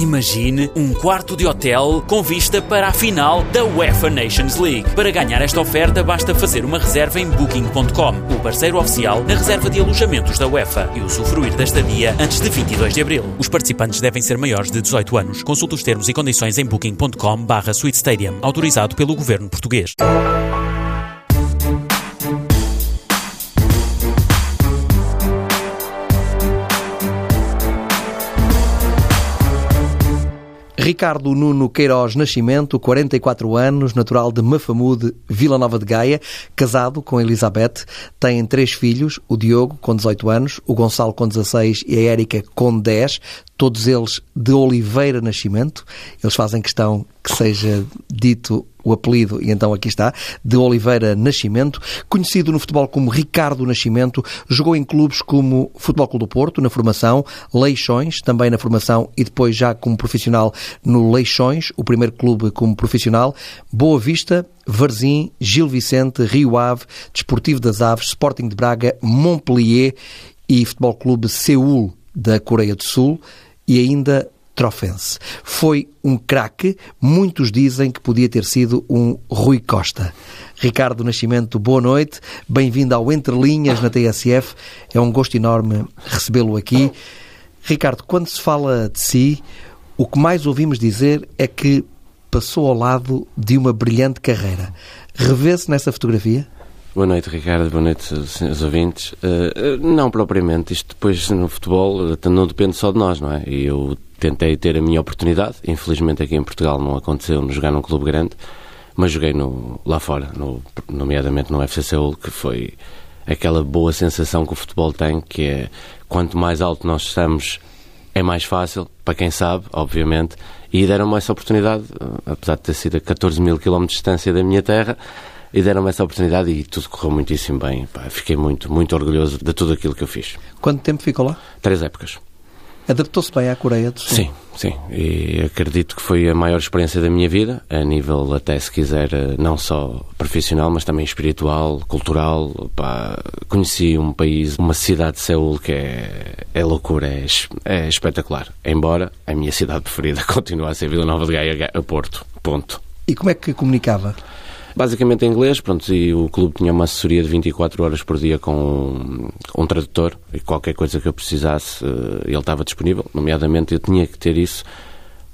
Imagine um quarto de hotel com vista para a final da UEFA Nations League. Para ganhar esta oferta, basta fazer uma reserva em Booking.com, o parceiro oficial na reserva de alojamentos da UEFA, e usufruir da estadia antes de 22 de abril. Os participantes devem ser maiores de 18 anos. Consulte os termos e condições em Booking.com/barra Stadium, autorizado pelo governo português. Ricardo Nuno Queiroz Nascimento, 44 anos, natural de Mafamude, Vila Nova de Gaia, casado com Elizabeth, tem três filhos, o Diogo, com 18 anos, o Gonçalo, com 16 e a Érica, com 10, todos eles de Oliveira Nascimento. Eles fazem questão que seja dito o apelido, e então aqui está, de Oliveira Nascimento, conhecido no futebol como Ricardo Nascimento, jogou em clubes como Futebol Clube do Porto, na formação, Leixões, também na formação, e depois já como profissional no Leixões, o primeiro clube como profissional, Boa Vista, Varzim, Gil Vicente, Rio Ave, Desportivo das Aves, Sporting de Braga, Montpellier e Futebol Clube Seul, da Coreia do Sul, e ainda Trofense. Foi um craque, muitos dizem que podia ter sido um Rui Costa. Ricardo Nascimento, boa noite, bem-vindo ao Entre Linhas na TSF, é um gosto enorme recebê-lo aqui. Ricardo, quando se fala de si, o que mais ouvimos dizer é que passou ao lado de uma brilhante carreira. Revê-se nessa fotografia? Boa noite, Ricardo. Boa noite, senhores ouvintes. Uh, não propriamente. Isto depois no futebol não depende só de nós, não é? E eu tentei ter a minha oportunidade. Infelizmente aqui em Portugal não aconteceu jogar num clube grande, mas joguei no, lá fora, no, nomeadamente no FC Seul, que foi aquela boa sensação que o futebol tem, que é quanto mais alto nós estamos, é mais fácil, para quem sabe, obviamente, e deram-me essa oportunidade, apesar de ter sido a 14 mil quilómetros de distância da minha terra, e deram-me essa oportunidade e tudo correu muitíssimo bem. Pá, fiquei muito, muito orgulhoso de tudo aquilo que eu fiz. Quanto tempo ficou lá? Três épocas. Adaptou-se bem à Coreia do Sul? Sim, sim. E acredito que foi a maior experiência da minha vida, a nível até, se quiser, não só profissional, mas também espiritual, cultural. Pá, conheci um país, uma cidade de Seul que é, é loucura, é, é espetacular. Embora a minha cidade preferida continue a ser Vila Nova de Gaia, a Porto. Ponto. E como é que comunicava? Basicamente em inglês, pronto, e o clube tinha uma assessoria de 24 horas por dia com um, um tradutor e qualquer coisa que eu precisasse, uh, ele estava disponível. Nomeadamente, eu tinha que ter isso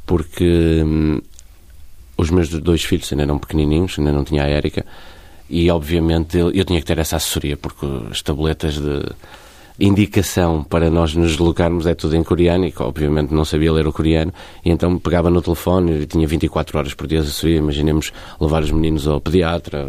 porque um, os meus dois filhos ainda eram pequenininhos, ainda não tinha a Érica, e obviamente eu, eu tinha que ter essa assessoria porque as tabletas de indicação para nós nos deslocarmos é tudo em coreano e obviamente não sabia ler o coreano e então pegava no telefone e tinha 24 horas por dia de assessoria, imaginemos levar os meninos ao pediatra,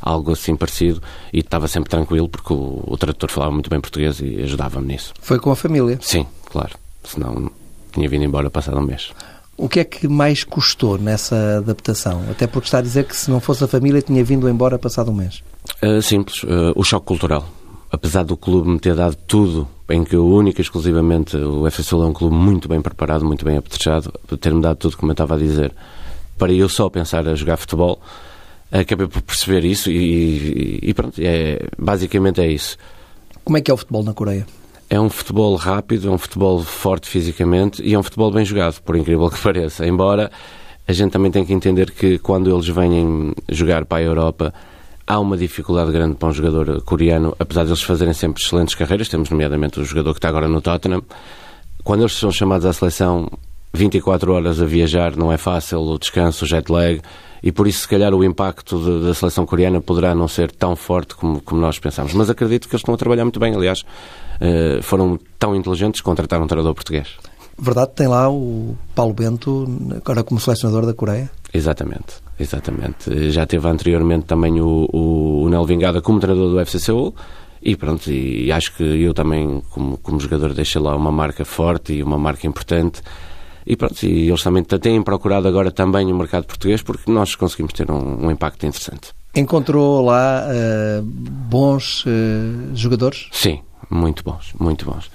algo assim parecido e estava sempre tranquilo porque o, o tradutor falava muito bem português e ajudava-me nisso. Foi com a família? Sim, claro, senão tinha vindo embora passado um mês. O que é que mais custou nessa adaptação? Até porque está a dizer que se não fosse a família tinha vindo embora passado um mês. Uh, simples, uh, o choque cultural apesar do clube me ter dado tudo, em que eu única e exclusivamente, o FC Sul é um clube muito bem preparado, muito bem apetrechado, ter-me dado tudo, como eu estava a dizer, para eu só pensar a jogar futebol, acabei por perceber isso e, e, e pronto, é, basicamente é isso. Como é que é o futebol na Coreia? É um futebol rápido, é um futebol forte fisicamente e é um futebol bem jogado, por incrível que pareça. Embora a gente também tem que entender que quando eles vêm jogar para a Europa, há uma dificuldade grande para um jogador coreano, apesar de eles fazerem sempre excelentes carreiras, temos nomeadamente o jogador que está agora no Tottenham, quando eles são chamados à seleção 24 horas a viajar não é fácil, o descanso, o jet lag, e por isso se calhar o impacto de, da seleção coreana poderá não ser tão forte como, como nós pensamos. Mas acredito que eles estão a trabalhar muito bem, aliás, uh, foram tão inteligentes que contrataram um treinador português. Verdade, tem lá o Paulo Bento, agora como selecionador da Coreia? Exatamente, exatamente. Já teve anteriormente também o, o, o Nel Vingada como treinador do FC Seul e pronto, e acho que eu também como, como jogador deixei lá uma marca forte e uma marca importante e pronto, e eles também têm procurado agora também o mercado português porque nós conseguimos ter um, um impacto interessante. Encontrou lá uh, bons uh, jogadores? Sim, muito bons, muito bons.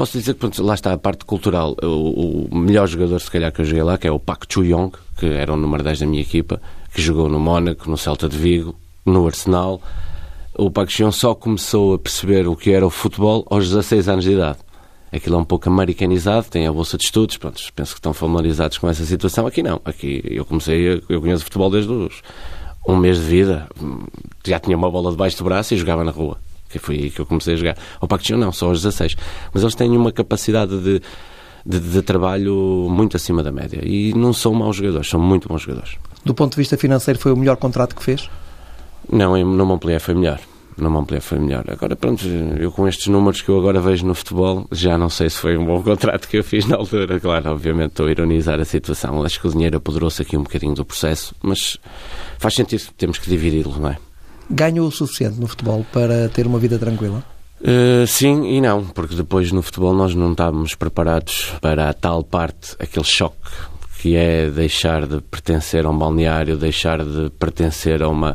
Posso dizer que pronto, lá está a parte cultural. O, o, melhor jogador, se calhar, que eu joguei lá, que é o Pak Chu-yong, que era o número 10 da minha equipa, que jogou no Mónaco, no Celta de Vigo, no Arsenal. O Pak Chu-yong só começou a perceber o que era o futebol aos 16 anos de idade. Aquilo é um pouco americanizado, tem a bolsa de estudos, pronto, penso que estão familiarizados com essa situação. Aqui não, aqui eu comecei, eu conheço futebol desde os um mês de vida, já tinha uma bola debaixo do braço e jogava na rua. Que foi aí que eu comecei a jogar. O Pacquiao não, só aos 16. Mas eles têm uma capacidade de, de, de, trabalho muito acima da média. E não são maus jogadores, são muito bons jogadores. Do ponto de vista financeiro, foi o melhor contrato que fez? Não, no Montpellier foi melhor. No Montpellier foi melhor. Agora, pronto, eu com estes números que eu agora vejo no futebol, já não sei se foi um bom contrato que eu fiz na altura. Claro, obviamente estou a ironizar a situação. Acho que o dinheiro apoderou-se aqui um bocadinho do processo, mas faz sentido, temos que dividi-lo, não é? Ganhou o suficiente no futebol para ter uma vida tranquila? Uh, sim e não, porque depois no futebol nós não estávamos preparados para a tal parte, aquele choque que é deixar de pertencer a um balneário, deixar de pertencer a uma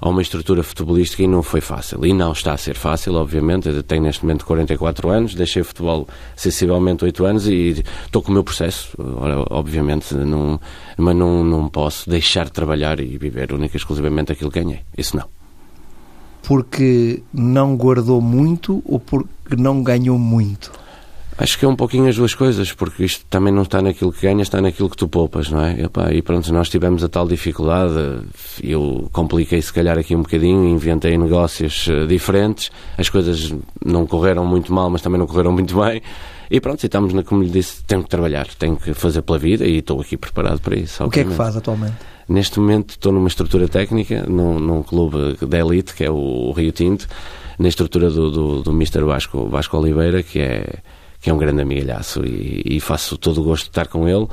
a uma estrutura futebolística e não foi fácil. E não está a ser fácil, obviamente. Eu tenho neste momento 44 anos, deixei o futebol sensivelmente 8 anos e estou com o meu processo, obviamente, não, mas não, não posso deixar de trabalhar e viver única e exclusivamente aquilo que ganhei. Isso não. Porque não guardou muito ou porque não ganhou muito? Acho que é um pouquinho as duas coisas, porque isto também não está naquilo que ganhas, está naquilo que tu poupas, não é? E, pá, e pronto, nós tivemos a tal dificuldade, eu compliquei se calhar aqui um bocadinho, inventei negócios uh, diferentes, as coisas não correram muito mal, mas também não correram muito bem, e pronto, estamos, na, como lhe disse, tenho que trabalhar, tenho que fazer pela vida e estou aqui preparado para isso. Obviamente. O que é que faz atualmente? Neste momento estou numa estrutura técnica, num, num clube da elite, que é o Rio Tinto, na estrutura do, do, do Mr. Vasco, Vasco Oliveira, que é que é um grande amigalhaço e, e faço todo o gosto de estar com ele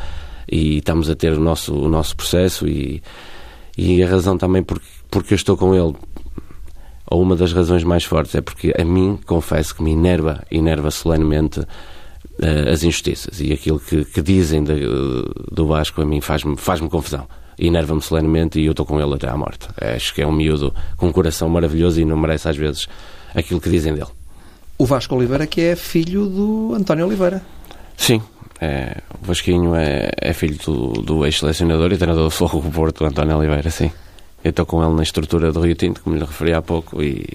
e estamos a ter o nosso, o nosso processo e, e a razão também porque, porque eu estou com ele ou uma das razões mais fortes é porque a mim, confesso que me enerva, enerva solenemente uh, as injustiças e aquilo que, que dizem de, do Vasco a mim faz-me faz confusão. Enerva-me solenemente e eu estou com ele até à morte. Acho que é um miúdo com um coração maravilhoso e não merece às vezes aquilo que dizem dele. O Vasco Oliveira, que é filho do António Oliveira. Sim, é, o Vasquinho é, é filho do, do ex-selecionador e treinador do Fogo Porto, António Oliveira, sim. Eu estou com ele na estrutura do Rio Tinto, como lhe referi há pouco, e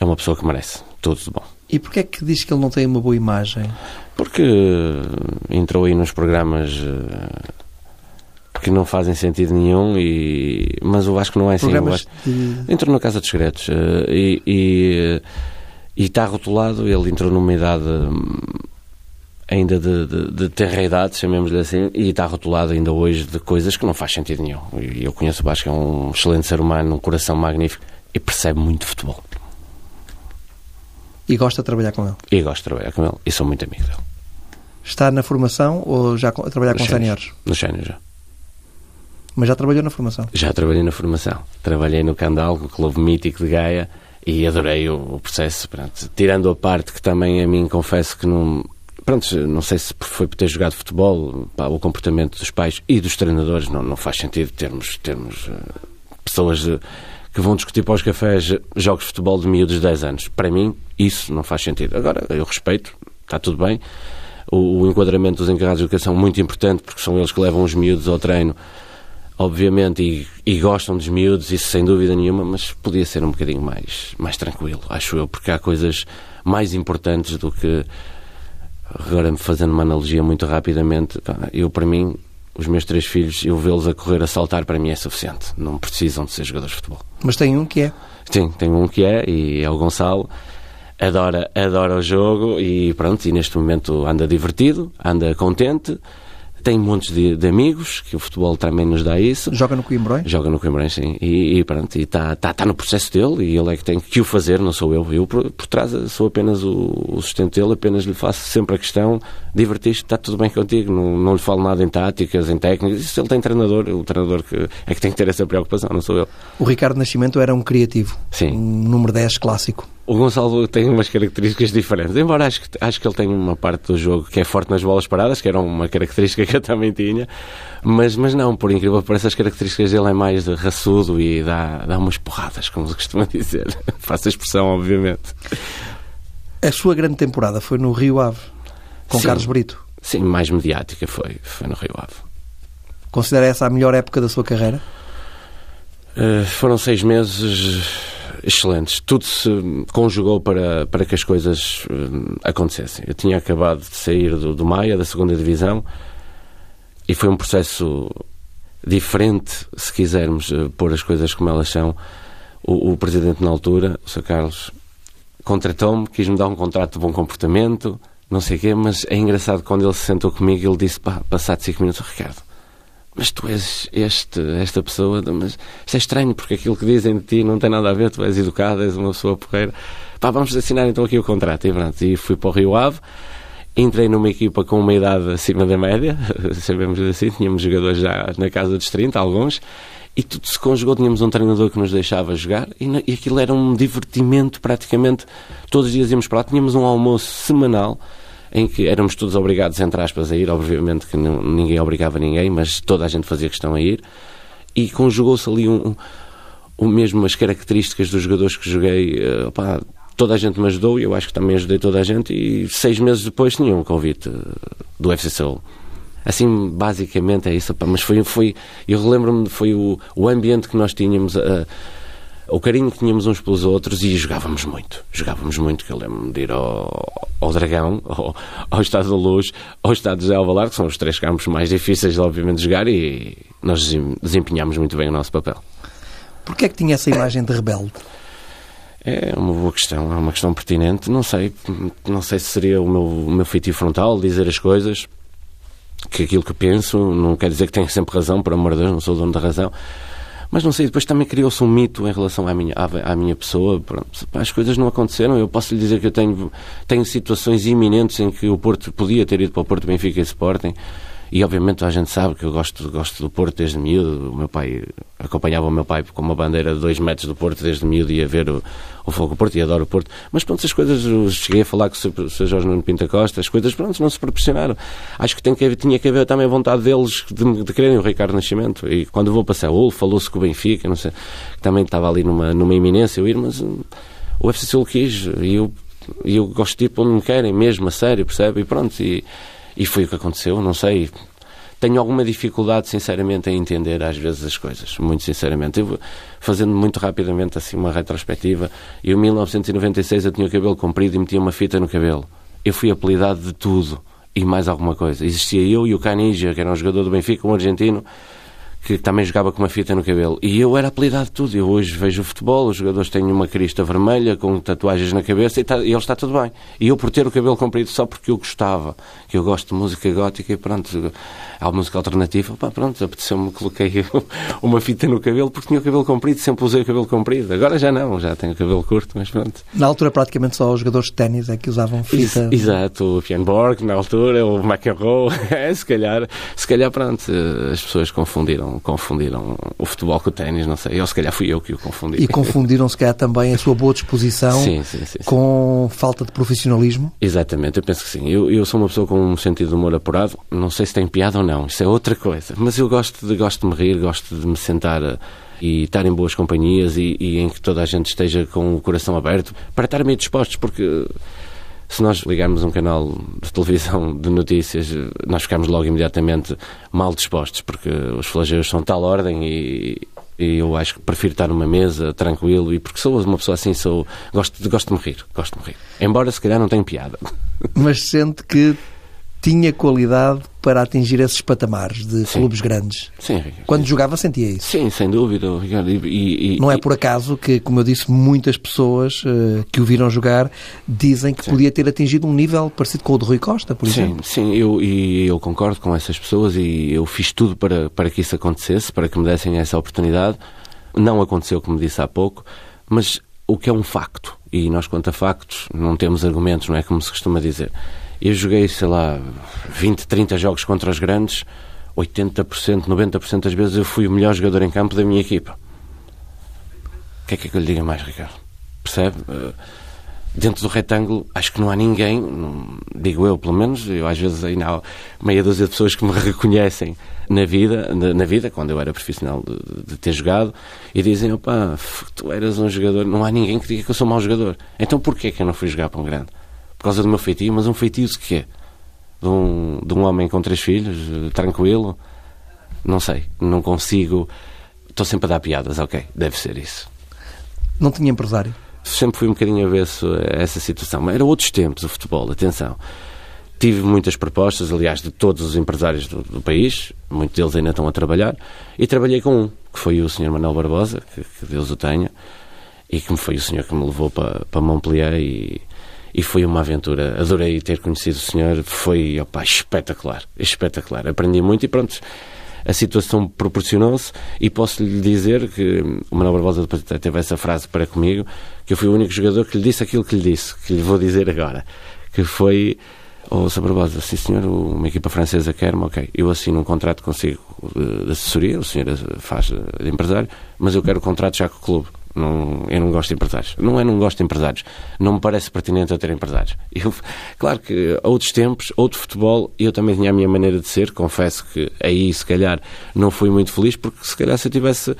é uma pessoa que merece tudo de bom. E porquê é que diz que ele não tem uma boa imagem? Porque entrou aí nos programas eh, que não fazem sentido nenhum, e... mas o Vasco não é assim. Programas de... Entrou na Casa dos Segredos eh, e, e e está rotulado, ele entrou numa idade hum, ainda de, de, de terra idade, chamemos-lhe assim, e está rotulado ainda hoje de coisas que não faz sentido nenhum. E eu conheço o Vasco, é um excelente ser humano, um coração magnífico e percebe muito futebol. E gosta de trabalhar com ele? E gosto de trabalhar com ele e sou muito amigo dele. Está na formação ou já a trabalhar com séniores? No sénior já. Mas já trabalhou na formação? Já trabalhei na formação. Trabalhei no Candal, o clube mítico de Gaia, e adorei o, o processo. Pronto. Tirando a parte que também a mim confesso que não. Pronto, não sei se foi por ter jogado futebol, pá, o comportamento dos pais e dos treinadores não, não faz sentido termos, termos uh, pessoas uh, que vão discutir para os cafés jogos de futebol de miúdos de 10 anos. Para mim, isso não faz sentido. Agora, eu respeito, está tudo bem. O, o enquadramento dos encarregados de educação é muito importante porque são eles que levam os miúdos ao treino obviamente, e, e, gostam dos miúdos, isso sem dúvida nenhuma, mas podia ser um bocadinho mais, mais tranquilo, acho eu, porque há coisas mais importantes do que. Agora, fazendo uma analogia muito rapidamente, eu, para mim, os meus três filhos, eu vê-los a correr, a saltar, para mim é suficiente. Não precisam de ser jogadores de futebol. Mas tem um que é? Sim, tem um que é, e é o Gonçalo. Adora, adora o jogo e pronto, e neste momento anda divertido, anda contente tem montes de, de, amigos, que o futebol também nos dá isso. Joga no Coimbrões? Joga no Coimbrões, sim. E, e pronto, está tá, tá no processo dele e ele é que tem que o fazer, não sou eu. Eu, por, por trás, sou apenas o, o sustento dele, apenas lhe faço sempre a questão, divertiste, está tudo bem contigo, não, não lhe falo nada em táticas, em técnicas. Isso ele tem treinador, o treinador que é que tem que ter essa preocupação, não sou eu. O Ricardo Nascimento era um criativo. Sim. Um número 10 clássico. O Gonçalo tem umas características diferentes, embora acho que, acho que ele tem uma parte do jogo que é forte nas bolas paradas, que era uma característica que eu também tinha, mas, mas não, por incrível que pareça, as características dele é mais de raçudo e dá, dá umas porradas, como se costuma dizer. Faço a expressão, obviamente. A sua grande temporada foi no Rio Ave, com Sim. Carlos Brito? Sim, mais mediática foi, foi no Rio Ave. Considera essa a melhor época da sua carreira? Uh, foram seis meses excelentes. Tudo se conjugou para, para que as coisas uh, acontecessem. Eu tinha acabado de sair do, do Maia, da segunda Divisão, e foi um processo diferente, se quisermos uh, pôr as coisas como elas são. O, o presidente, na altura, o Sr. Carlos, contratou-me, quis-me dar um contrato de bom comportamento, não sei o quê, mas é engraçado quando ele se sentou comigo, ele disse, pá, passado cinco minutos, Ricardo, mas tu és este, esta pessoa, mas isto é estranho, porque aquilo que dizem de ti não tem nada a ver, tu és educado, és uma pessoa porreira. Pá, vamos assinar então aqui o contrato. E pronto, e fui para o Rio Ave, entrei numa equipa com uma idade acima da média, sabemos assim, tínhamos jogadores já na casa dos 30, alguns, e tudo se conjugou. Tínhamos um treinador que nos deixava jogar e, e aquilo era um divertimento praticamente. Todos os dias íamos para lá, tínhamos um almoço semanal em que éramos todos obrigados, entre aspas, a ir. Obviamente que não, ninguém obrigava ninguém, mas toda a gente fazia questão a ir. E conjugou-se ali um, um, mesmo as características dos jogadores que joguei. Uh, opá, toda a gente me ajudou e eu acho que também ajudei toda a gente. E seis meses depois tinha um convite uh, do FC Seoul. Assim, basicamente é isso. Opá, mas foi, foi eu relembro-me, foi o, o ambiente que nós tínhamos. Uh, o carinho que tínhamos uns pelos outros e jogávamos muito. Jogávamos muito, que eu lembro-me de ir ao, ao Dragão, ao, ao Estado da Luz, ao Estado de José Alvalar, que são os três campos mais difíceis, obviamente, de jogar e nós desempenhámos muito bem o nosso papel. Porquê é que tinha essa imagem de rebelde? É uma boa questão, é uma questão pertinente. Não sei, não sei se seria o meu, o meu feitio frontal, dizer as coisas, que aquilo que penso, não quer dizer que tenha sempre razão, por amor de Deus, não sou dono da razão, mas não sei, depois também criou-se um mito em relação à minha, à, à minha pessoa. Pronto, as coisas não aconteceram. Eu posso lhe dizer que eu tenho, tenho situações iminentes em que o Porto podia ter ido para o Porto Benfica e Sporting. E obviamente a gente sabe que eu gosto, gosto do Porto desde miúdo. O meu pai acompanhava o meu pai com uma bandeira de dois metros do Porto desde miúdo e ia ver o, o Fogo Porto e adoro o Porto. Mas pronto, as coisas, cheguei a falar com o Sr. Jorge Nuno Pinta Costa, as coisas pronto, não se proporcionaram. Acho que, tem que tinha que haver também a vontade deles de, de quererem o Ricardo Nascimento. E quando vou para Seul, falou-se com o Benfica, não sei, que também estava ali numa, numa iminência eu ir, mas hum, o FC Sul quis e eu, eu gosto de ir para onde me querem, mesmo, a sério, percebe? E pronto, e, e foi o que aconteceu, não sei tenho alguma dificuldade, sinceramente, em entender às vezes as coisas, muito sinceramente. Eu, fazendo muito rapidamente assim uma retrospectiva, eu em 1996 eu tinha o cabelo comprido e metia uma fita no cabelo. Eu fui apelidado de tudo e mais alguma coisa. Existia eu e o Canija, que era um jogador do Benfica, um argentino, que também jogava com uma fita no cabelo. E eu era apelidado de tudo. Eu hoje vejo o futebol, os jogadores têm uma crista vermelha com tatuagens na cabeça e, tá, e ele está tudo bem. E eu, por ter o cabelo comprido só porque eu gostava, que eu gosto de música gótica e pronto, há música alternativa, pá, pronto, apeteceu-me, coloquei uma fita no cabelo porque tinha o cabelo comprido, sempre usei o cabelo comprido. Agora já não, já tenho o cabelo curto, mas pronto. Na altura, praticamente só os jogadores de ténis é que usavam fita. Exato, o Fian Borg, na altura, o McEnroe, é, se calhar, se calhar, pronto, as pessoas confundiram confundiram o futebol com o ténis, não sei. Ou se calhar fui eu que o confundi. E confundiram se calhar também a sua boa disposição sim, sim, sim, com falta de profissionalismo? Exatamente, eu penso que sim. Eu, eu sou uma pessoa com um sentido de humor apurado. Não sei se tem piada ou não, isso é outra coisa. Mas eu gosto de, gosto de me rir, gosto de me sentar eh, e estar em boas companhias e, e, em que toda a gente esteja com o coração aberto para estar meio dispostos, porque se nós ligarmos um canal de televisão de notícias, nós ficamos logo imediatamente mal dispostos, porque os flagelos são de tal ordem e, e eu acho que prefiro estar numa mesa tranquilo e porque sou uma pessoa assim, sou gosto, gosto de me rir, gosto de me rir. Embora se calhar não tenha piada. Mas sente que tinha qualidade para atingir esses patamares de sim. clubes grandes. Sim, Ricardo. Quando sim. jogava sentia isso. Sim, sem dúvida, Ricardo. E, e, Não é por acaso que, como eu disse, muitas pessoas uh, que o viram jogar dizem que sim. podia ter atingido um nível parecido com o de Rui Costa, por exemplo. Sim, eu, e eu concordo com essas pessoas e eu fiz tudo para, para que isso acontecesse, para que me dessem essa oportunidade. Não aconteceu, como disse há pouco, mas o que é um facto, e nós quanto a factos não temos argumentos, não é como se costuma dizer eu joguei, sei lá, 20, 30 jogos contra os grandes, 80%, 90% das vezes eu fui o melhor jogador em campo da minha equipa. O que é que, é que eu lhe diga mais, Ricardo? Percebe? Eh, dentro do retângulo, acho que não há ninguém, digo eu pelo menos, eu às vezes ainda há meia dúzia de pessoas que me reconhecem na vida, na vida quando eu era profissional de, de, ter jogado, e dizem, opa, tu eras um jogador, não há ninguém que diga que eu sou um mau jogador. Então porquê que eu não fui jogar para um grande? Por causa do meu feitio, mas um feitio de quê? De um, de um homem com três filhos, tranquilo? Não sei, não consigo. Estou sempre a dar piadas, ok, deve ser isso. Não tinha empresário? Sempre fui um bocadinho avesso a essa situação. Mas era outros tempos o futebol, atenção. Tive muitas propostas, aliás, de todos os empresários do, do, país, muitos deles ainda estão a trabalhar, e trabalhei com um, que foi o Sr. Manuel Barbosa, que, que Deus o tenha, e que foi o senhor que me levou para, para Montpellier e, e foi uma aventura. Adorei ter conhecido o senhor, foi opa, espetacular, espetacular. Aprendi muito e pronto, a situação proporcionou-se e posso lhe dizer que o Manuel Barbosa depois teve essa frase para comigo, que eu fui o único jogador que lhe disse aquilo que lhe disse, que lhe vou dizer agora, que foi Oh, Sr. Barbosa, sim senhor, uma equipa francesa quer-me, ok. Eu assino um contrato consigo de, de assessoria, o senhor faz de empresário, mas eu quero o contrato já com o clube. Não, eu não gosto de empresários. Não é não gosto de empresários. Não me parece pertinente eu ter empresários. Eu, claro que outros tempos, outro futebol, eu também tinha a minha maneira de ser. Confesso que aí, se calhar, não fui muito feliz, porque se calhar se eu tivesse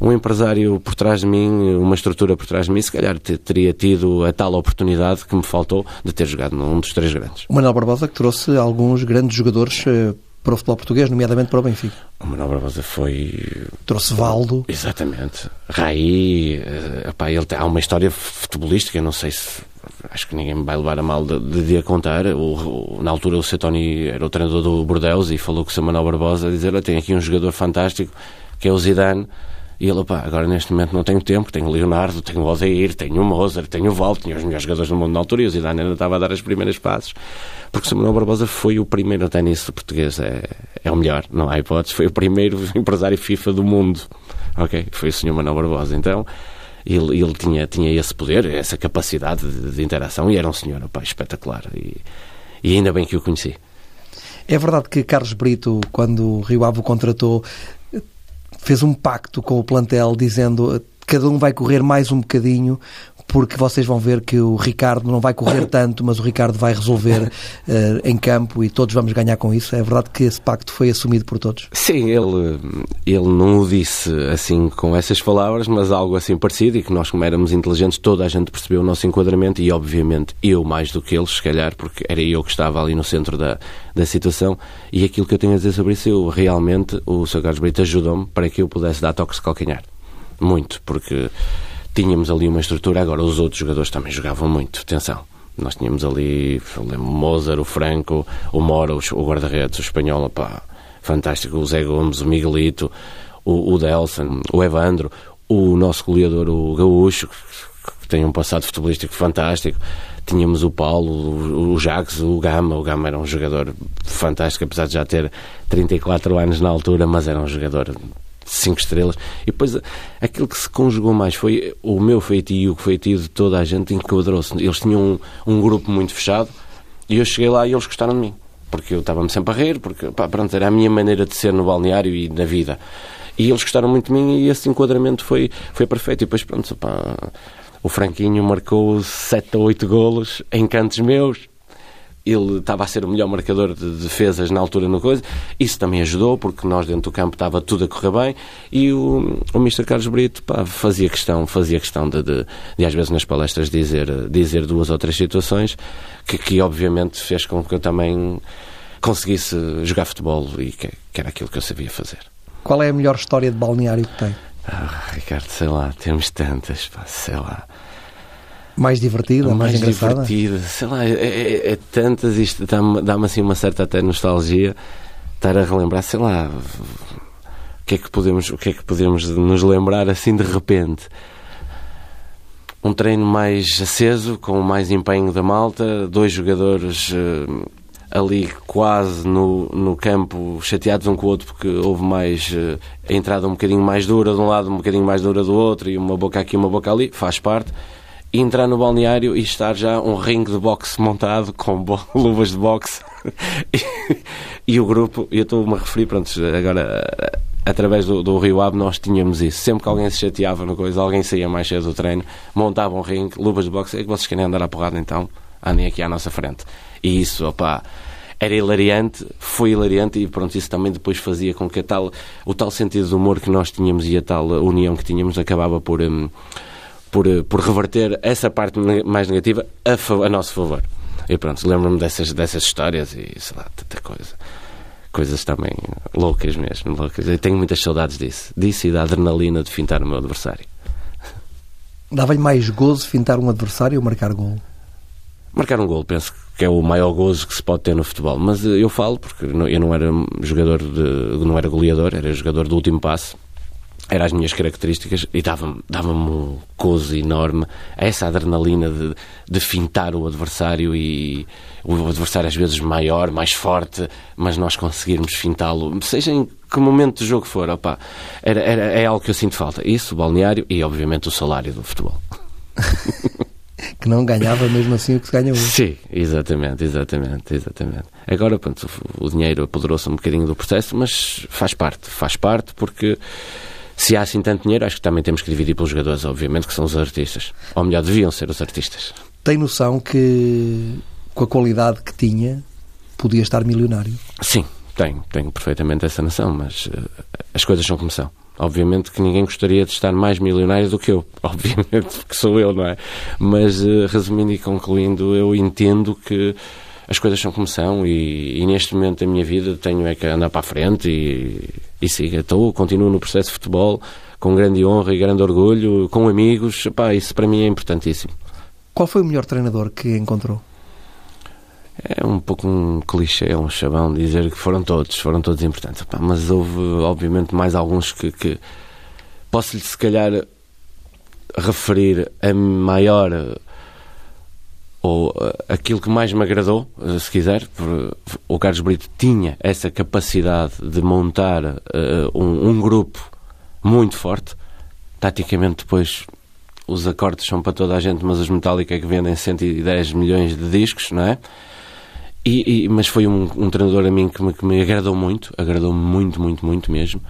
um empresário por trás de mim, uma estrutura por trás de mim, se calhar teria tido a tal oportunidade que me faltou de ter jogado num dos três grandes. O Manuel Barbosa que trouxe alguns grandes jogadores eh, para o futebol português, nomeadamente para o Benfica. O Manuel Barbosa foi... Trouxe Valdo. Exatamente. Raí, uh, epá, ele tem, há uma história futebolística, não sei se... Acho que ninguém me vai levar a mal de, de, de a contar. O, o, na altura o Setoni era o treinador do Bordeaux e falou com o Manuel Barbosa a dizer, tem aqui um jogador fantástico que é o Zidane e ele, pá, agora neste momento não tenho tempo, tenho o Leonardo, tenho o Odeir, tenho o Mozart, tenho o Val, tinha os melhores jogadores do mundo na altura e o Zidane ainda estava a dar as primeiras passos. Porque Samuel Barbosa foi o primeiro tenista português, é, é o melhor, não há hipótese, foi o primeiro empresário FIFA do mundo. Ok? Foi o senhor Manuel Barbosa. Então, ele, ele tinha, tinha esse poder, essa capacidade de, de interação e era um senhor opa, espetacular. E, e ainda bem que o conheci. É verdade que Carlos Brito, quando o Rio Ave o contratou, fez um pacto com o plantel dizendo cada um vai correr mais um bocadinho porque vocês vão ver que o Ricardo não vai correr tanto, mas o Ricardo vai resolver uh, em campo e todos vamos ganhar com isso. É verdade que esse pacto foi assumido por todos? Sim, ele, ele não o disse assim com essas palavras, mas algo assim parecido e que nós, como éramos inteligentes, toda a gente percebeu o nosso enquadramento e, obviamente, eu mais do que eles, se calhar, porque era eu que estava ali no centro da, da situação. E aquilo que eu tenho a dizer sobre isso, eu realmente, o Sr. Carlos Brito ajudou-me para que eu pudesse dar toques de calcanhar. Muito, porque tínhamos ali uma estrutura, agora os outros jogadores também jogavam muito, atenção. Nós tínhamos ali o Mozart, o Franco, o Mora, o guarda-redes, o espanhol, pá, fantástico, o Zé Gomes, o Miguelito, o, o Delson, o Evandro, o nosso goleador, o Gaúcho, que tem um passado futebolístico fantástico. Tínhamos o Paulo, o, o Jacques, o Gama. O Gama era um jogador fantástico, apesar de já ter 34 anos na altura, mas era um jogador cinco estrelas. E depois aquilo que se conjugou mais foi o meu feitio e o feitio de toda a gente enquadrou-se. Eles tinham um, um, grupo muito fechado e eu cheguei lá e eles gostaram de mim. Porque eu estava-me sempre a rir, porque pá, pronto, era a minha maneira de ser no balneário e na vida. E eles gostaram muito de mim e esse enquadramento foi, foi perfeito. E depois, pronto, pá, o Franquinho marcou sete ou oito golos em cantos meus ele estava a ser o melhor marcador de defesas na altura no coisa. Isso também ajudou, porque nós dentro do campo estava tudo a correr bem e o, o Mr. Carlos Brito pá, fazia questão, fazia questão de, de, de, às vezes nas palestras dizer, dizer duas ou três situações que, que obviamente fez com que eu também conseguisse jogar futebol e que, que era aquilo que eu sabia fazer. Qual é a melhor história de balneário que tem? Ah, Ricardo, sei lá, temos tantas, pá, sei lá mais divertida, mais, mais engraçada? divertida, sei lá, é, é, é tantas, isto dá-me dá assim uma certa até nostalgia estar a relembrar, sei lá, o que é que podemos, o que é que podemos nos lembrar assim de repente? Um treino mais aceso, com mais empenho da malta, dois jogadores uh, ali quase no, no campo, chateados um com o outro, porque houve mais uh, a entrada um bocadinho mais dura de um lado, um bocadinho mais dura do outro, e uma boca aqui, uma boca ali, faz parte entrar no balneário e estar já um ringue de boxe montado com luvas de boxe e, e, o grupo, eu estou-me a referir, pronto, agora através do, do, Rio Ave nós tínhamos isso. Sempre que alguém se chateava no coisa, alguém saía mais cedo do treino, montava um ringue, luvas de boxe, é que vocês querem andar à porrada então, andem aqui à nossa frente. E isso, opá, era hilariante, foi hilariante e pronto, isso também depois fazia com que tal, o tal sentido de humor que nós tínhamos e a tal união que tínhamos acabava por... Hum, por, eh, por reverter essa parte mais negativa a, a nosso favor. E pronto, lembro-me dessas, dessas histórias e sei lá, tanta coisa. Coisas também loucas mesmo, loucas. Eu tenho muitas saudades disso. Disso e da adrenalina de fintar o meu adversário. Dava-lhe mais gozo fintar um adversário ou marcar gol? Marcar um gol, penso que é o maior gozo que se pode ter no futebol. Mas eu falo porque eu não era jogador de, não era goleador, era jogador do último passe eram as minhas características e dava-me dava um gozo enorme essa adrenalina de, de fintar o adversário e o adversário às vezes maior, mais forte, mas nós conseguirmos fintá-lo, seja em que momento do jogo for, opa, era, era, é algo que eu sinto falta. Isso, o balneário e obviamente o salário do futebol. que não ganhava mesmo assim o que se ganha hoje. Sim, exatamente, exatamente, exatamente. Agora, pronto, o dinheiro apoderou-se um bocadinho do processo, mas faz parte, faz parte porque se há assim tanto dinheiro, acho que também temos que dividir pelos jogadores, obviamente, que são os artistas. Ou melhor, deviam ser os artistas. Tem noção que, com a qualidade que tinha, podia estar milionário? Sim, tenho, tenho perfeitamente essa noção, mas uh, as coisas são como são. Obviamente que ninguém gostaria de estar mais milionário do que eu, obviamente, que sou eu, não é? Mas, uh, resumindo e concluindo, eu entendo que as coisas são como são e, e, neste momento da minha vida tenho é que andar para a frente e, e siga. Estou, continuo no processo de futebol com grande honra e grande orgulho, com amigos. Pá, isso para mim é importantíssimo. Qual foi o melhor treinador que encontrou? É um pouco um clichê, um chavão dizer que foram todos, foram todos importantes. Pá, mas houve, obviamente, mais alguns que, que posso-lhe, se calhar, referir a maior ou uh, aquilo que mais me agradou, uh, se quiser, o Carlos Brito tinha essa capacidade de montar uh, um, um, grupo muito forte. Taticamente, depois, os acordes são para toda a gente, mas os Metallica é que vendem 110 milhões de discos, não é? E, e mas foi um, um, treinador a mim que me, que me agradou muito, agradou muito, muito, muito mesmo.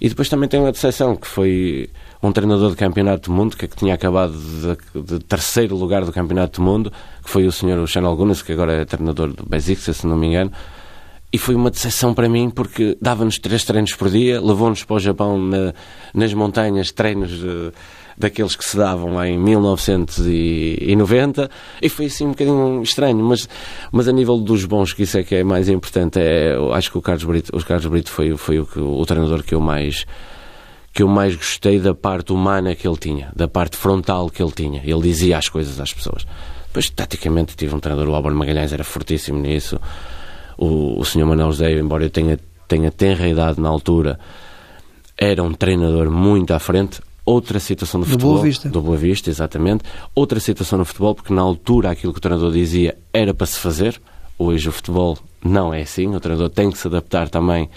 E depois também tem uma decepção, que foi um treinador de campeonato do mundo, que, que tinha acabado de, de, terceiro lugar do campeonato do mundo, que foi o senhor Chanel Gunas, que agora é treinador do Besiktas, se não me engano. E foi uma decepção para mim porque dava-nos três treinos por dia, levou-nos para o Japão na, nas montanhas, treinos de, daqueles que se davam em 1990 e foi assim um bocadinho estranho, mas, mas a nível dos bons, que isso é que é mais importante, é, acho que o Carlos Brito, o Carlos Brito foi, foi o, o treinador que eu mais que eu mais gostei da parte humana que ele tinha, da parte frontal que ele tinha. Ele dizia as coisas às pessoas. Depois, taticamente, tive um treinador, o Álvaro Magalhães, era fortíssimo nisso. O, o Sr. Manuel José, embora eu tenha, tenha tenra idade na altura, era um treinador muito à frente. Outra situação no do futebol. Boa Vista. Do Boa Vista, exatamente. Outra situação no futebol, porque na altura aquilo que o treinador dizia era para se fazer. Hoje o futebol não é assim. O treinador tem que se adaptar também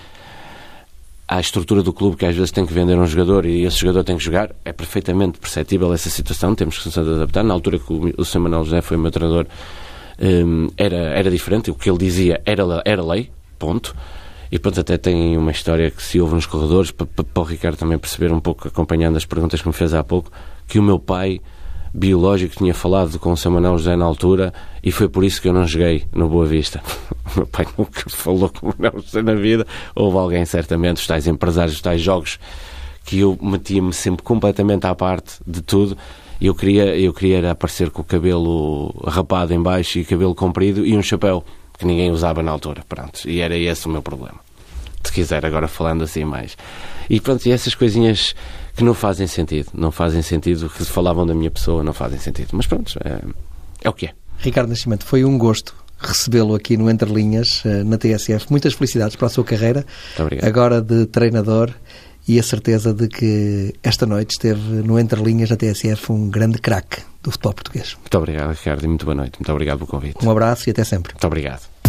à estrutura do clube que às vezes tem que vender um jogador e esse jogador tem que jogar, é perfeitamente perceptível essa situação, temos que nos adaptar. Na altura que o, Sr. Manuel José foi meu treinador, um, era, era diferente, o que ele dizia era, era lei, ponto. E pronto, até tem uma história que se ouve nos corredores, para o Ricardo também perceber um pouco, acompanhando as perguntas que me fez há pouco, que o meu pai biológico tinha falado com o Sr. Manuel José na altura e foi por isso que eu não joguei no Boa Vista. O meu pai nunca falou com o Manuel José na vida. Houve alguém, certamente, os tais empresários, os tais jogos, que eu metia-me sempre completamente à parte de tudo. Eu queria, eu queria aparecer com o cabelo rapado em baixo e cabelo comprido e um chapéu que ninguém usava na altura. Pronto, e era esse o meu problema. Se quiser, agora falando assim mais. E pronto, e essas coisinhas que não fazem sentido. Não fazem sentido, que falavam da minha pessoa, não fazem sentido. Mas pronto, é, é o que é. Ricardo Nascimento, foi um gosto recebê-lo aqui no Entre Linhas, eh, na TSF. Muitas felicidades para a sua carreira. Agora de treinador e a certeza de que esta noite esteve no Entre Linhas, na TSF, um grande craque do futebol português. Muito obrigado, Ricardo, e muito boa noite. Muito obrigado pelo convite. Um abraço e até sempre. Muito obrigado.